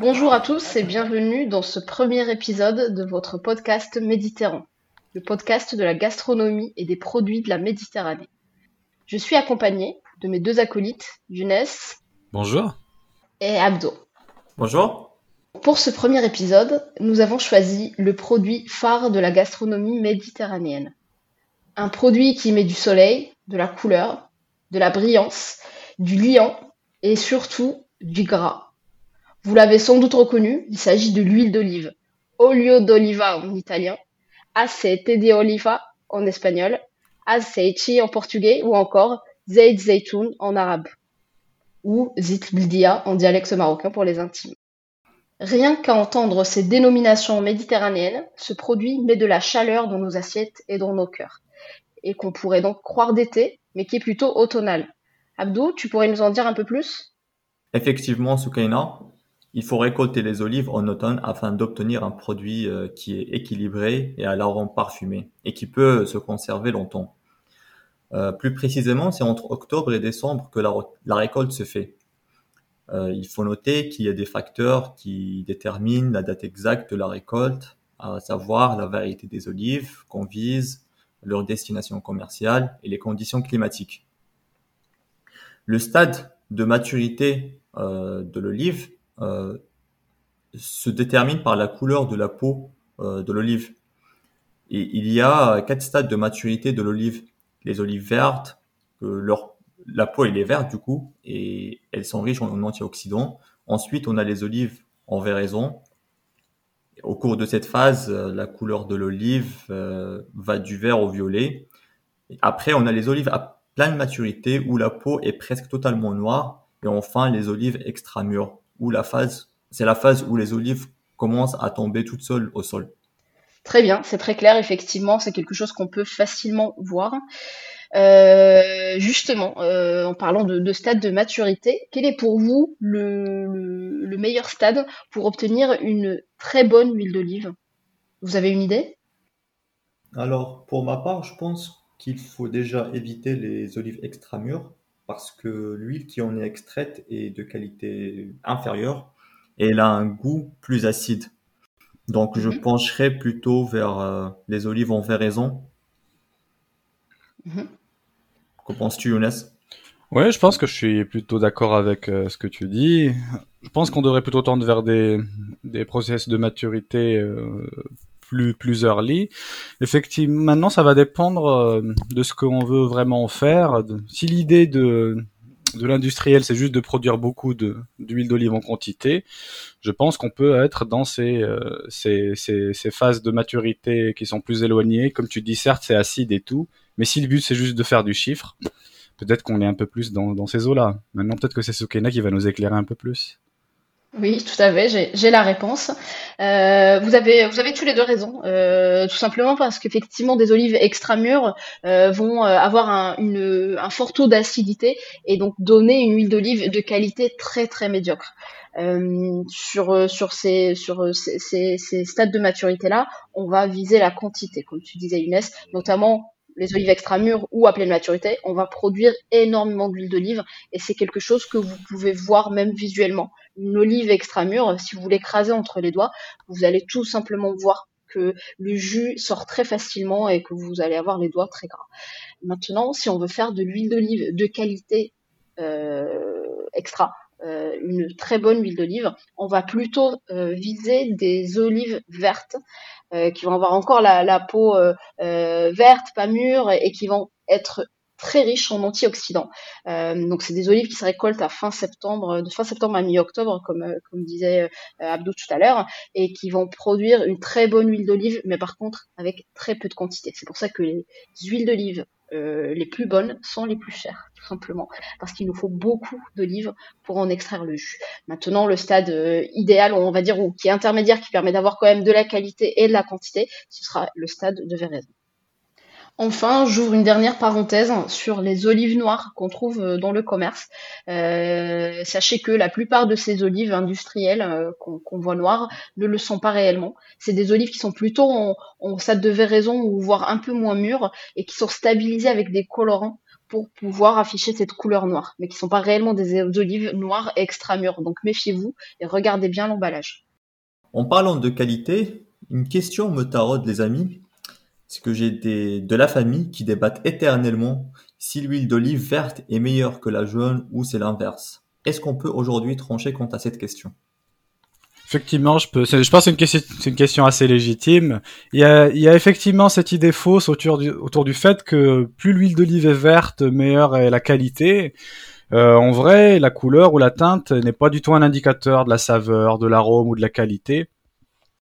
Bonjour à tous et bienvenue dans ce premier épisode de votre podcast Méditerranée, le podcast de la gastronomie et des produits de la Méditerranée. Je suis accompagnée de mes deux acolytes, Younes. Bonjour. Et Abdo. Bonjour. Pour ce premier épisode, nous avons choisi le produit phare de la gastronomie méditerranéenne. Un produit qui met du soleil, de la couleur, de la brillance, du liant et surtout du gras. Vous l'avez sans doute reconnu, il s'agit de l'huile d'olive. Olio d'oliva en italien, aceite de oliva en espagnol, aceite en portugais ou encore zait zaytoun en arabe ou zit en dialecte marocain pour les intimes. Rien qu'à entendre ces dénominations méditerranéennes, ce produit met de la chaleur dans nos assiettes et dans nos cœurs, et qu'on pourrait donc croire d'été, mais qui est plutôt automnal. Abdou, tu pourrais nous en dire un peu plus? Effectivement, Soukaina, il faut récolter les olives en automne afin d'obtenir un produit euh, qui est équilibré et à l'arôme parfumé, et qui peut se conserver longtemps. Euh, plus précisément, c'est entre octobre et décembre que la, récolte se fait. Euh, il faut noter qu'il y a des facteurs qui déterminent la date exacte de la récolte, à savoir la variété des olives qu'on vise, leur destination commerciale et les conditions climatiques. Le stade de maturité euh, de l'olive euh, se détermine par la couleur de la peau euh, de l'olive. Et il y a quatre stades de maturité de l'olive. Les olives vertes, la peau est verte du coup et elles sont riches en antioxydants. Ensuite, on a les olives en véraison. Au cours de cette phase, euh, la couleur de l'olive euh, va du vert au violet. Après, on a les olives à pleine maturité où la peau est presque totalement noire. Et enfin, les olives extra mûres où la phase, c'est la phase où les olives commencent à tomber toutes seules au sol. Très bien, c'est très clair, effectivement, c'est quelque chose qu'on peut facilement voir. Euh, justement, euh, en parlant de, stade de maturité, quel est pour vous le, meilleur stade pour obtenir une très bonne huile d'olive? Vous avez une idée? Alors, pour ma part, je pense qu'il faut déjà éviter les olives extra mûres parce que l'huile qui en est extraite est de qualité inférieure et elle a un goût plus acide. Donc, je mhm. pencherai plutôt vers euh, les olives en Mhm. Qu'en penses-tu, Younes? Ouais, je pense que je suis plutôt d'accord avec euh, ce que tu dis. Je pense qu'on devrait plutôt tendre vers des, des process de maturité euh, plus, plus early. Effectivement, maintenant, ça va dépendre de ce qu'on veut vraiment faire. Si l'idée de, de l'industriel, c'est juste de produire beaucoup d'huile d'olive en quantité, je pense qu'on peut être dans euh, ces, ces, ces, phases de maturité qui sont plus éloignées. Comme tu dis, certes, c'est acide et tout, mais si le but c'est juste de faire du chiffre, peut-être qu'on est un peu plus dans, ces eaux-là. Maintenant, peut-être que c'est Sukena qui va nous éclairer un peu plus. Oui, tout à fait, j'ai la réponse. Euh, vous, avez, tous les deux raison, euh, tout simplement parce qu'effectivement, des olives extra mûres euh, vont avoir un, fort taux d'acidité et donc donner une huile d'olive de qualité très très médiocre. Sur ces stades de maturité là, on va viser la quantité, comme tu disais Younes, notamment les olives extra mûres ou à pleine maturité, on va produire énormément d'huile d'olive et c'est quelque chose que vous pouvez voir même visuellement. Une olive extra mûre, si vous l'écrasez entre les doigts, vous allez tout simplement voir que le jus sort très facilement et que vous allez avoir les doigts très gras. Maintenant, si on veut faire de l'huile d'olive de qualité euh, extra, euh, une très bonne huile d'olive, on va plutôt euh, viser des olives vertes euh, qui vont avoir encore la, peau verte, pas mûre, et qui vont être très riches en antioxydants. Donc c'est des olives qui se récoltent à fin septembre, de fin septembre à mi-octobre, comme disait Abdou tout à l'heure, et qui vont produire une très bonne huile d'olive, mais par contre avec très peu de quantité. C'est pour ça que les huiles d'olive euh, les plus bonnes sont les plus chères, tout simplement, parce qu'il nous faut beaucoup d'olives pour en extraire le jus. Maintenant, le stade euh, idéal, on va dire, ou qui est intermédiaire, qui permet d'avoir quand même de la qualité et de la quantité, ce sera le stade de véraison. Enfin, j'ouvre une dernière parenthèse sur les olives noires qu'on trouve euh, dans le commerce. Euh, sachez que la plupart de ces olives industrielles euh, qu'on voit noires ne le sont pas réellement. C'est des olives qui sont plutôt en, en stade de véraison ou voire un peu moins mûres et qui sont stabilisées avec des colorants pour pouvoir afficher cette couleur noire, mais qui sont pas réellement des olives noires extra mûres. Donc méfiez-vous et regardez bien l'emballage. En parlant de qualité, une question me taraude les amis c'est que j'ai des, de la famille qui débattent éternellement si l'huile d'olive verte est meilleure que la jaune ou c'est l'inverse. Est-ce qu'on peut aujourd'hui trancher quant à cette question? Effectivement, je peux. Je pense que c'est une question, assez légitime. Il y a, il y a effectivement cette idée fausse autour du, autour du fait que plus l'huile d'olive est verte, meilleure est la qualité. Euh, en vrai, la couleur ou la teinte n'est pas du tout un indicateur de la saveur, de l'arôme ou de la qualité.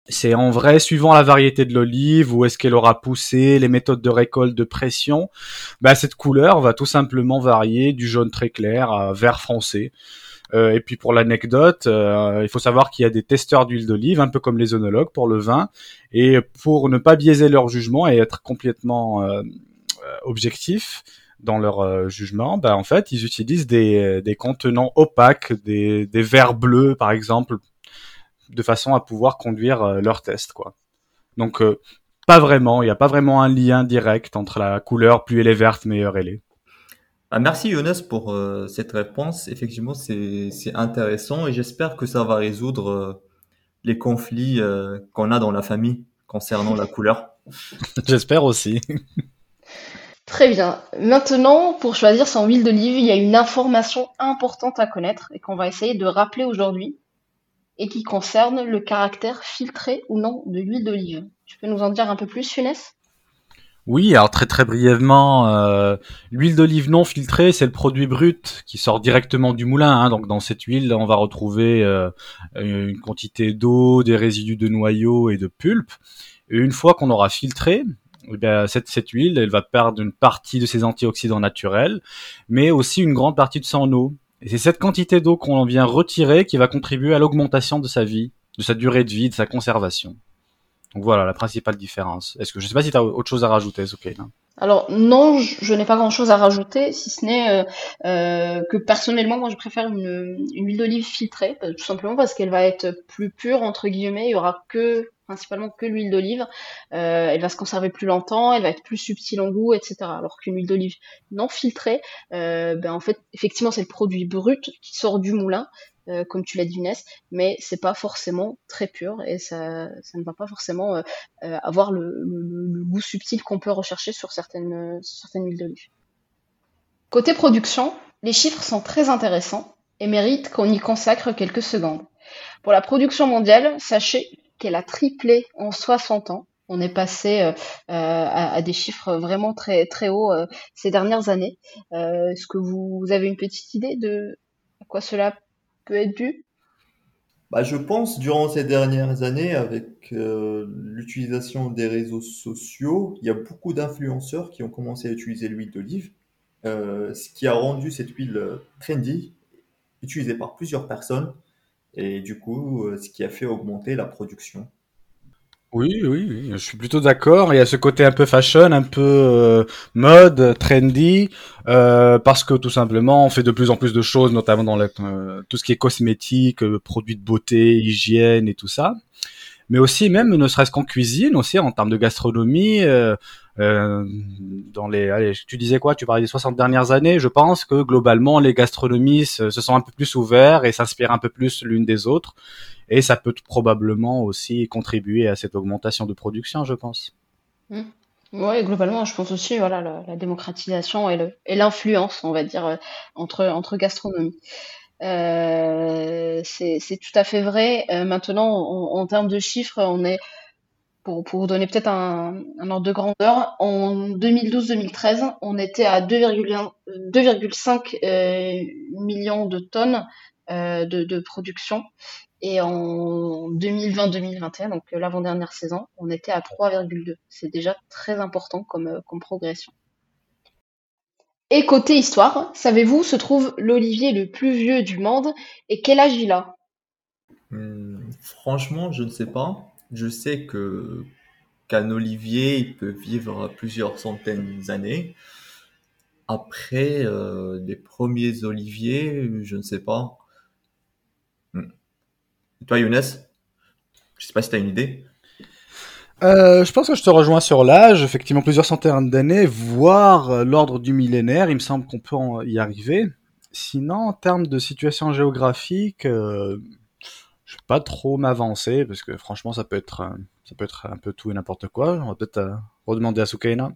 C'est en vrai suivant la variété de l'olive, où est-ce qu'elle aura poussé, les méthodes de récolte, de pression, bah, cette couleur va tout simplement varier du jaune très clair à vert foncé. Euh, et puis pour l'anecdote, euh, il faut savoir qu'il y a des testeurs d'huile d'olive, un peu comme les œnologues pour le vin, et pour ne pas biaiser leur jugement et être complètement euh, objectif dans leur jugement, bah, en fait, ils utilisent des, des contenants opaques, des, des verres bleus par exemple, de façon à pouvoir conduire euh, leur test, quoi. Donc, euh, pas vraiment, il n'y a pas vraiment un lien direct entre la couleur, plus elle est verte, meilleure elle est. Ah, merci Younes pour euh, cette réponse. Effectivement, c'est intéressant et j'espère que ça va résoudre les conflits qu'on a dans la famille concernant la couleur. j'espère aussi. Très bien. Maintenant, pour choisir son huile d'olive, il y a une information importante à connaître et qu'on va essayer de rappeler aujourd'hui et qui concerne le caractère filtré ou non de l'huile d'olive. Tu peux nous en dire un peu plus, Funès? Oui, alors très très brièvement, euh, l'huile d'olive non filtrée, c'est le produit brut qui sort directement du moulin. Hein. Donc dans cette huile, on va retrouver euh, une quantité d'eau, des résidus de noyaux et de pulpe. Et une fois qu'on aura filtré, eh cette, cette huile, elle va perdre une partie de ses antioxydants naturels, mais aussi une grande partie de son eau. Et c'est cette quantité d'eau qu'on vient retirer qui va contribuer à l'augmentation de sa vie, de sa durée de vie, de sa conservation. Donc voilà la principale différence. Est-ce que je sais pas si tu as autre chose à rajouter, ok alors non, je, n'ai pas grand-chose à rajouter, si ce n'est euh, euh, que personnellement, moi, je préfère une, huile d'olive filtrée, tout simplement parce qu'elle va être plus pure entre guillemets. Il y aura que principalement que l'huile d'olive. Euh, elle va se conserver plus longtemps, elle va être plus subtile en goût, etc. Alors qu'une huile d'olive non filtrée, euh, ben en fait, effectivement, c'est le produit brut qui sort du moulin, euh, comme tu l'as dit, Inès, mais c'est pas forcément très pur et ça, ça ne va pas forcément avoir le, goût subtil qu'on peut rechercher sur certaines, certaines huiles d'olive. Côté production, les chiffres sont très intéressants et méritent qu'on y consacre quelques secondes. Pour la production mondiale, sachez qu'elle a triplé en 60 ans. On est passé euh, à, des chiffres vraiment très hauts euh, ces dernières années. Euh, est-ce que vous, avez une petite idée de à quoi cela peut être dû? Bah, je pense durant ces dernières années, avec l'utilisation des réseaux sociaux, il y a beaucoup d'influenceurs qui ont commencé à utiliser l'huile d'olive, ce qui a rendu cette huile trendy, utilisée par plusieurs personnes, et du coup, euh, ce qui a fait augmenter la production. Oui, oui, oui, je suis plutôt d'accord. Il y a ce côté un peu fashion, un peu euh, mode, trendy, euh, parce que tout simplement, on fait de plus en plus de choses, notamment dans tout ce qui est cosmétique, produits de beauté, hygiène et tout ça. Mais aussi, même ne serait-ce qu'en cuisine, aussi en termes de gastronomie, euh, dans les, tu disais quoi? Tu parlais des 60 dernières années. Je pense que globalement, les gastronomies se, sont un peu plus ouverts et s'inspirent un peu plus l'une des autres. Et ça peut probablement aussi contribuer à cette augmentation de production, je pense. Mmh. Oui, globalement, je pense aussi, voilà, la, démocratisation et l'influence, on va dire, euh, entre, entre gastronomie. Euh, c'est tout à fait vrai. Euh, maintenant, en, en, termes de chiffres, on est pour, vous donner peut-être un, ordre de grandeur, en 2012-2013, on était à 2,5 euh, millions de tonnes euh, de, production. Et en 2020-2021, donc l'avant-dernière saison, on était à 3,2. C'est déjà très important comme, euh, comme progression. Et côté histoire, savez-vous où se trouve l'olivier le plus vieux du monde et quel âge il a? Hmm, Franchement, je ne sais pas. Je sais que qu'un olivier peut vivre plusieurs centaines d'années. Après, euh, les premiers oliviers, je ne sais pas. Hmm. toi, Younes Je sais pas si tu as une idée. Euh, je pense que je te rejoins sur l'âge, effectivement plusieurs centaines d'années, voire euh, l'ordre du millénaire, il me semble qu'on peut y arriver. Sinon, en termes de situation géographique, euh, je vais pas trop m'avancer, parce que franchement, ça peut être, ça peut être un peu tout et n'importe quoi. On va peut-être redemander à Soukaina.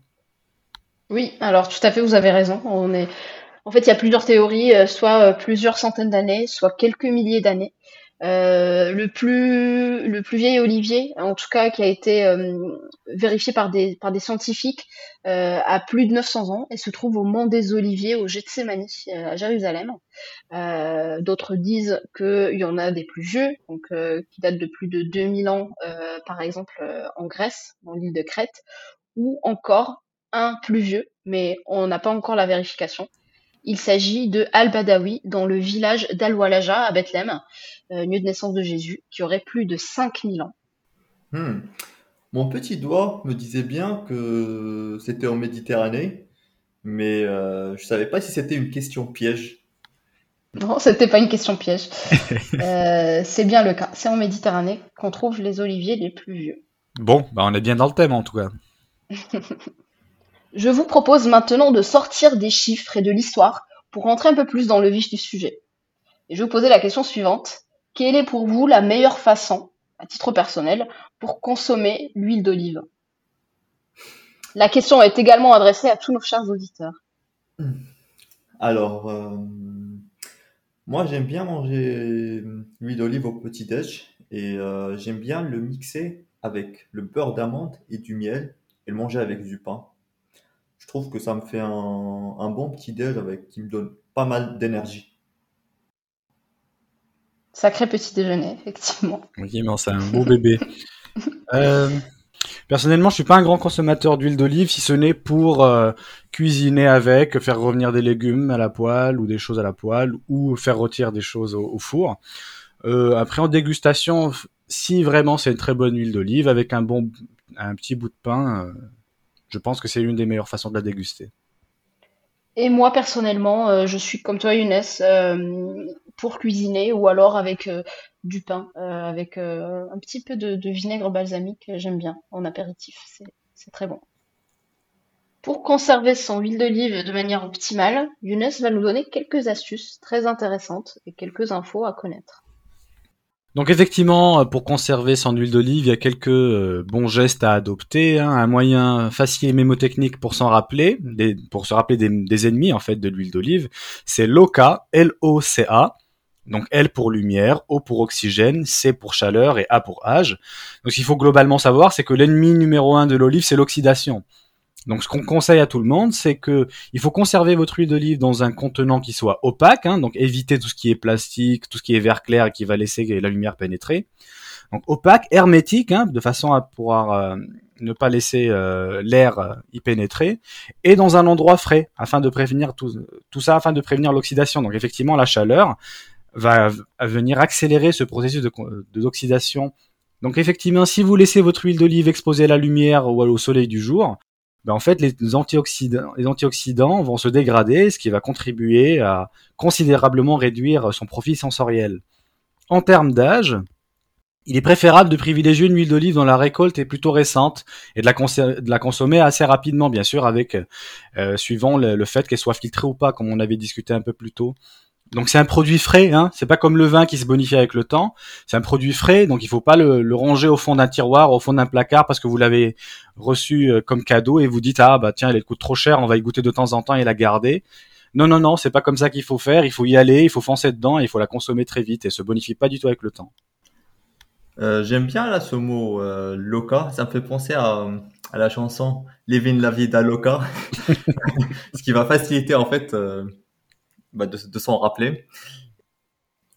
Oui, alors tout à fait, vous avez raison. On est... En fait, il y a plusieurs théories, soit plusieurs centaines d'années, soit quelques milliers d'années. Euh, le plus le plus vieil olivier, en tout cas qui a été euh, vérifié par des par des scientifiques, euh, a plus de 900 ans et se trouve au mont des Oliviers au Gethsemane à Jérusalem. D'autres disent qu'il y en a des plus vieux, donc qui datent de plus de 2000 ans, par exemple en Grèce, dans l'île de Crète, ou encore un plus vieux, mais on n'a pas encore la vérification. Il s'agit de Al-Badawi, dans le village d'Al-Walaja à Bethléem, euh, lieu de naissance de Jésus, qui aurait plus de 5000 ans. Hmm. Mon petit doigt me disait bien que c'était en Méditerranée, mais euh, je ne savais pas si c'était une question piège. Non, c'était pas une question piège. Euh, c'est bien le cas. C'est en Méditerranée qu'on trouve les oliviers les plus vieux. Bon, bah on est bien dans le thème en tout cas. Je vous propose maintenant de sortir des chiffres et de l'histoire pour rentrer un peu plus dans le vif du sujet. Et je vais vous poser la question suivante. Quelle est pour vous la meilleure façon, à titre personnel, pour consommer l'huile d'olive? La question est également adressée à tous nos chers auditeurs. Alors, euh, moi j'aime bien manger l'huile d'olive au petit-déj et euh, j'aime bien le mixer avec le beurre d'amande et du miel et le manger avec du pain. Je trouve que ça me fait un, un bon petit-déj avec qui me donne pas mal d'énergie. Sacré petit déjeuner, effectivement. Oui, mais c'est un beau bébé. Euh, personnellement, je suis pas un grand consommateur d'huile d'olive, si ce n'est pour euh, cuisiner avec, faire revenir des légumes à la poêle ou des choses à la poêle, ou faire rôtir des choses au, four. Euh, après, en dégustation, si vraiment c'est une très bonne huile d'olive avec un bon, un petit bout de pain, je pense que c'est l'une des meilleures façons de la déguster. Et moi, personnellement, euh, je suis comme toi, Younes, euh, pour cuisiner ou alors avec euh, du pain, avec un petit peu de, vinaigre balsamique, j'aime bien en apéritif, c'est très bon. Pour conserver son huile d'olive de manière optimale, Younes va nous donner quelques astuces très intéressantes et quelques infos à connaître. Donc effectivement, euh, pour conserver son huile d'olive, il y a quelques euh, bons gestes à adopter. Hein. un moyen facile et mémotechnique pour s'en rappeler, pour se rappeler des, ennemis en fait de l'huile d'olive, c'est LOCA, L-O-C-A. Donc L pour lumière, O pour oxygène, C pour chaleur et A pour âge. Donc ce qu'il faut globalement savoir, c'est que l'ennemi numéro un de l'olive, c'est l'oxydation. Donc, ce qu'on conseille à tout le monde, c'est que il faut conserver votre huile d'olive dans un contenant qui soit opaque, hein, donc éviter tout ce qui est plastique, tout ce qui est verre clair et qui va laisser la lumière pénétrer. Donc opaque, hermétique, hein, de façon à pouvoir euh, ne pas laisser euh, l'air euh, y pénétrer, et dans un endroit frais, afin de prévenir tout, tout ça, afin de prévenir l'oxydation. Donc effectivement, la chaleur va, venir accélérer ce processus de, d'oxydation. Donc effectivement, si vous laissez votre huile d'olive exposée à la lumière ou au soleil du jour, ben en fait, les antioxydants, vont se dégrader, ce qui va contribuer à considérablement réduire son profit sensoriel. En termes d'âge, il est préférable de privilégier une huile d'olive dont la récolte est plutôt récente et de la, de la consommer assez rapidement, bien sûr, avec euh, suivant le fait qu'elle soit filtrée ou pas, comme on avait discuté un peu plus tôt. Donc c'est un produit frais, hein. C'est pas comme le vin qui se bonifie avec le temps. C'est un produit frais, donc il faut pas le, le ranger au fond d'un tiroir, au fond d'un placard parce que vous l'avez reçu euh, comme cadeau et vous dites ah bah tiens elle coûte trop cher, on va y goûter de temps en temps et la garder. Non non non, c'est pas comme ça qu'il faut faire. Il faut y aller, il faut foncer dedans, et il faut la consommer très vite et se bonifie pas du tout avec le temps. Euh, J'aime bien là ce mot euh, loca. Ça me fait penser à, à la chanson Living la vida loca, ce qui va faciliter en fait. Euh, bah, de, s'en rappeler.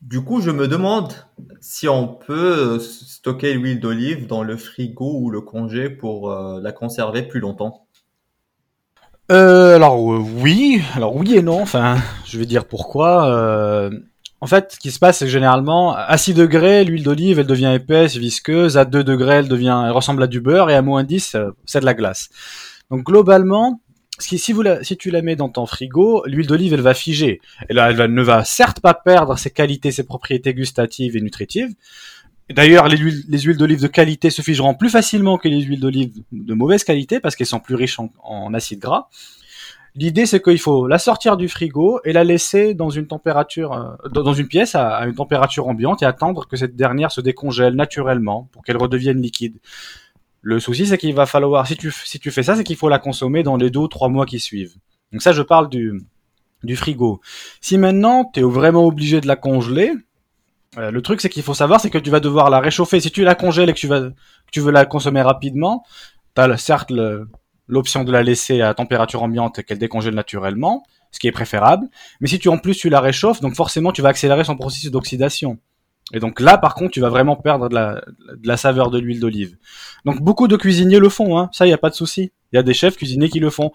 Du coup, je me demande si on peut stocker l'huile d'olive dans le frigo ou le congé pour euh, la conserver plus longtemps. Euh, alors euh, oui, alors oui et non. Enfin, je vais dire pourquoi. En fait, ce qui se passe, c'est que généralement, à 6 degrés, l'huile d'olive, elle devient épaisse, visqueuse. À 2 degrés, elle devient, elle ressemble à du beurre. Et à moins 10, euh, c'est de la glace. Donc, globalement, si, vous la, si tu la mets dans ton frigo, l'huile d'olive, elle va figer. Elle, ne va certes pas perdre ses qualités, ses propriétés gustatives et nutritives. D'ailleurs, les huiles, les huiles d'olive de qualité se figeront plus facilement que les huiles d'olive de mauvaise qualité parce qu'elles sont plus riches en, acides gras. L'idée, c'est qu'il faut la sortir du frigo et la laisser dans une euh, dans une pièce à, une température ambiante et attendre que cette dernière se décongèle naturellement pour qu'elle redevienne liquide. Le souci, c'est qu'il va falloir, si tu, si tu fais ça, c'est qu'il faut la consommer dans les deux ou trois mois qui suivent. Donc ça, je parle du, du frigo. Si maintenant, tu es vraiment obligé de la congeler, euh, le truc, c'est qu'il faut savoir, c'est que tu vas devoir la réchauffer. Si tu la congèles et que tu, vas, que tu veux la consommer rapidement, tu as certes l'option de la laisser à température ambiante et qu'elle décongèle naturellement, ce qui est préférable. Mais si tu en plus tu la réchauffes, donc forcément tu vas accélérer son processus d'oxydation. Et donc là, par contre, tu vas vraiment perdre de la, saveur de l'huile d'olive. Donc beaucoup de cuisiniers le font, hein. ça, il n'y a pas de souci. Il y a des chefs cuisiniers qui le font.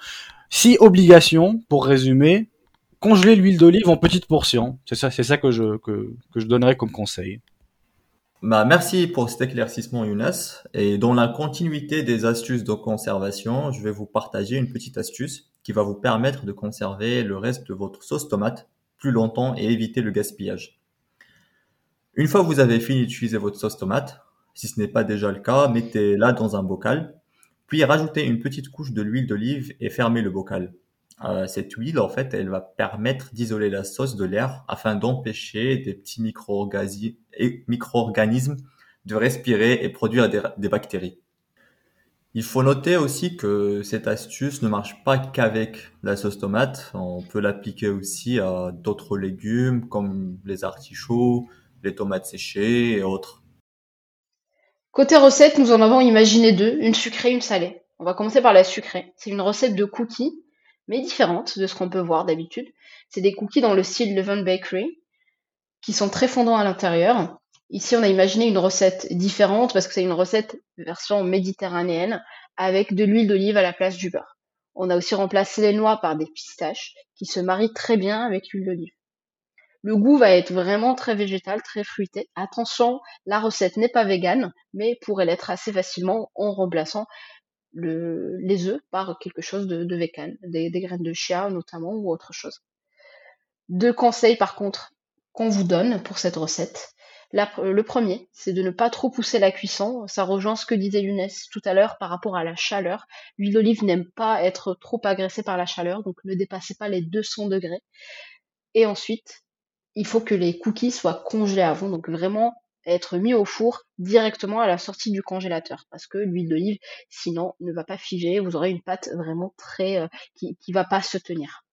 Si obligation, pour résumer, congeler l'huile d'olive en petites portions. C'est ça, c'est ça que je, que, que je donnerais comme conseil. Bah, merci pour cet éclaircissement, Younes. Et dans la continuité des astuces de conservation, je vais vous partager une petite astuce qui va vous permettre de conserver le reste de votre sauce tomate plus longtemps et éviter le gaspillage. Une fois que vous avez fini d'utiliser votre sauce tomate, si ce n'est pas déjà le cas, mettez-la dans un bocal, puis rajoutez une petite couche de l'huile d'olive et fermez le bocal. Euh, cette huile, en fait, elle va permettre d'isoler la sauce de l'air afin d'empêcher des petits micro-organismes de respirer et produire des, bactéries. Il faut noter aussi que cette astuce ne marche pas qu'avec la sauce tomate. On peut l'appliquer aussi à d'autres légumes comme les artichauts, les tomates séchées et autres. Côté recette, nous en avons imaginé deux, une sucrée, une salée. On va commencer par la sucrée. C'est une recette de cookies mais différente de ce qu'on peut voir d'habitude. C'est des cookies dans le style Leven Bakery, qui sont très fondants à l'intérieur. Ici, on a imaginé une recette différente parce que c'est une recette version méditerranéenne avec de l'huile d'olive à la place du beurre. On a aussi remplacé les noix par des pistaches qui se marient très bien avec l'huile d'olive. Le goût va être vraiment très végétal, très fruité. Attention, la recette n'est pas végane, mais pourrait l'être assez facilement en remplaçant les œufs par quelque chose de, de des, graines de chia notamment ou autre chose. Deux conseils par contre qu'on vous donne pour cette recette. le premier, c'est de ne pas trop pousser la cuisson. Ça rejoint ce que disait Younes tout à l'heure par rapport à la chaleur. L'huile d'olive n'aime pas être trop agressée par la chaleur, donc ne dépassez pas les 200 degrés. Et ensuite, il faut que les cookies soient congelés avant, donc vraiment être mis au four directement à la sortie du congélateur. Parce que l'huile d'olive sinon ne va pas figer, vous aurez une pâte vraiment très euh, qui, qui va pas se tenir.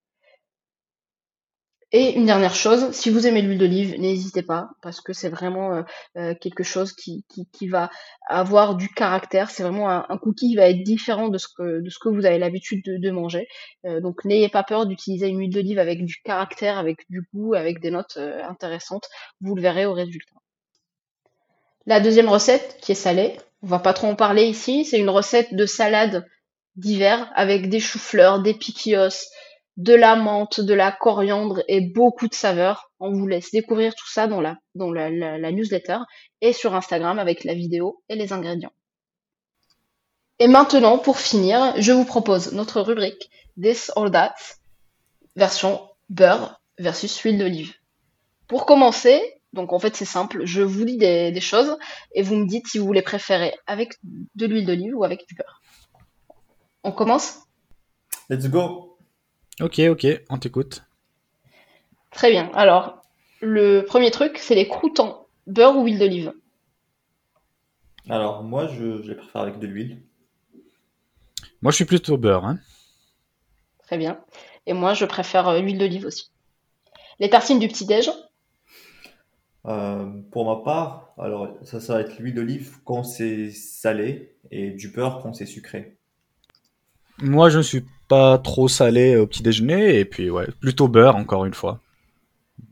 Et une dernière chose, si vous aimez l'huile d'olive, n'hésitez pas, parce que c'est vraiment euh, euh, quelque chose qui, va avoir du caractère. C'est vraiment un, cookie qui va être différent de ce que, vous avez l'habitude de, manger. donc n'ayez pas peur d'utiliser une huile d'olive avec du caractère, avec du goût, avec des notes intéressantes. Vous le verrez au résultat. La deuxième recette, qui est salée, on va pas trop en parler ici, c'est une recette de salade d'hiver avec des choux-fleurs, des piquillos, de la menthe, de la coriandre et beaucoup de saveurs. On vous laisse découvrir tout ça dans la, newsletter et sur Instagram avec la vidéo et les ingrédients. Et maintenant, pour finir, je vous propose notre rubrique This or That, version beurre versus huile d'olive. Pour commencer, donc en fait c'est simple, je vous dis des, choses et vous me dites si vous les préférez avec de l'huile d'olive ou avec du beurre. On commence? Let's go. Ok, ok, on t'écoute. Très bien. Alors, le premier truc, c'est les croûtons, beurre ou huile d'olive Alors, moi, je, les préfère avec de l'huile. Moi, je suis plutôt beurre. Hein. Très bien. Et moi, je préfère euh, l'huile d'olive aussi. Les tartines du petit-déj euh, pour ma part, alors ça, ça va être l'huile d'olive quand c'est salé et du beurre quand c'est sucré. Moi, je ne suis pas trop salé au petit déjeuner et puis ouais, plutôt beurre encore une fois.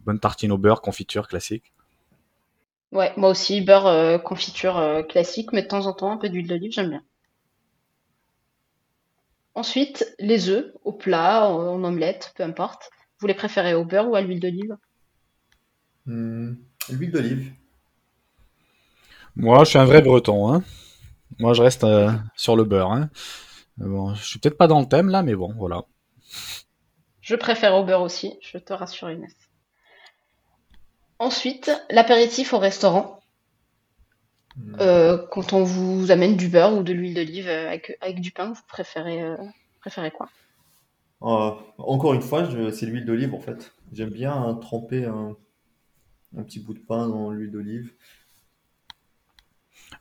Bonne tartine au beurre, confiture classique. Ouais, moi aussi beurre, euh, confiture euh, classique, mais de temps en temps un peu d'huile d'olive, j'aime bien. Ensuite, les œufs au plat, en omelette, peu importe. Vous les préférez au beurre ou à l'huile d'olive? Hmm, L'huile d'olive. Moi, je suis un vrai breton. Hein. Moi, je reste euh, sur le beurre. Hein. Bon, je suis peut-être pas dans le thème là, mais bon, voilà. Je préfère au beurre aussi, je te rassure Inès. Ensuite, l'apéritif au restaurant. Hmm. Euh, quand on vous amène du beurre ou de l'huile d'olive euh, avec, avec du pain, vous préférez, euh, préférez quoi? Euh, encore une fois, je- c'est l'huile d'olive en fait. J'aime bien hein, tremper un, un petit bout de pain dans l'huile d'olive.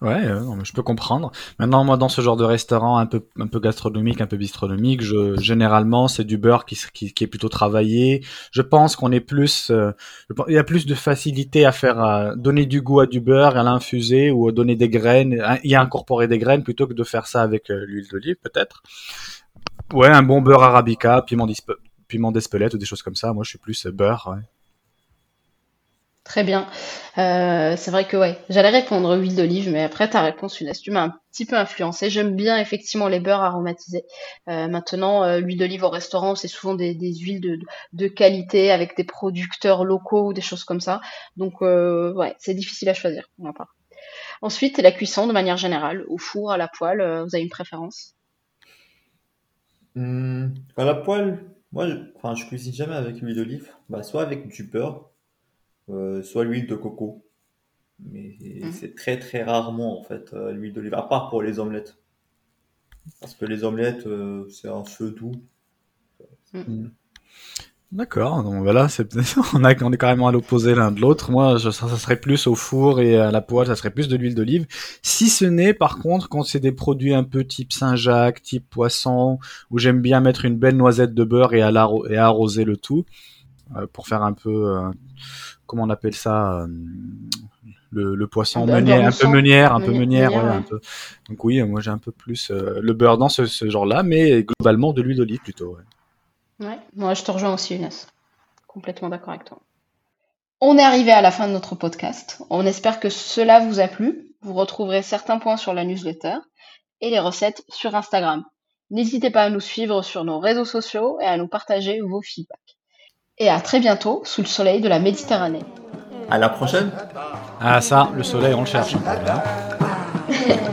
Ouais, euh, je peux comprendre. Maintenant, moi, dans ce genre de restaurant un peu, un peu gastronomique, un peu bistronomique, je, généralement, c'est du beurre qui, qui, qui est plutôt travaillé. Je pense qu'on est plus, euh, il y a plus de facilité à faire, euh, donner du goût à du beurre, à l'infuser ou à donner des graines, à- y incorporer des graines plutôt que de faire ça avec euh, l'huile d'olive, peut-être. Ouais, un bon beurre arabica, piment d'Espelette ou des choses comme ça. Moi, je suis plus euh, beurre. ouais. Très bien. Euh, c'est vrai que ouais, j'allais répondre huile d'olive, mais après ta réponse, Younes, tu m'as un petit peu influencé. J'aime bien effectivement les beurres aromatisés. Euh, maintenant, euh, l'huile d'olive au restaurant, c'est souvent des, huiles de, qualité avec des producteurs locaux ou des choses comme ça. Donc ouais, c'est difficile à choisir pour ma part. Ensuite, la cuisson de manière générale, au four, à la poêle, vous avez une préférence? Hmm, à la poêle, moi, je, je cuisine jamais avec l'huile d'olive. Bah, soit avec du beurre, soit l'huile de coco. Mais Mhm. c'est très très rarement en fait euh, l'huile d'olive, à part pour les omelettes. Parce que les omelettes, euh, c'est un feu doux. Mhm. D'accord, donc voilà, c'est on a, on est carrément à l'opposé l'un de l'autre. Moi, je, ça, ça serait plus au four et à la poêle, ça serait plus de l'huile d'olive. Si ce n'est, par contre, quand c'est des produits un peu type Saint-Jacques, type poisson, où j'aime bien mettre une belle noisette de beurre et, à l'arro- et à arroser le tout, euh, pour faire un peu, euh, comment on appelle ça, euh, le, le poisson beurre meunière, un peu meunière, un peu meunière, meunière, meunière, ouais, ouais. un peu. Donc oui, moi j'ai un peu plus euh, le beurre dans ce, ce genre-là, mais globalement de l'huile d'olive plutôt. ouais. Ouais, moi je te rejoins aussi, Younes. Complètement d'accord avec toi. On est arrivé à la fin de notre podcast. On espère que cela vous a plu. Vous retrouverez certains points sur la newsletter et les recettes sur Instagram. N'hésitez pas à nous suivre sur nos réseaux sociaux et à nous partager vos feedbacks. Et à très bientôt sous le soleil de la Méditerranée. À la prochaine! Ah ça, le soleil, on le cherche.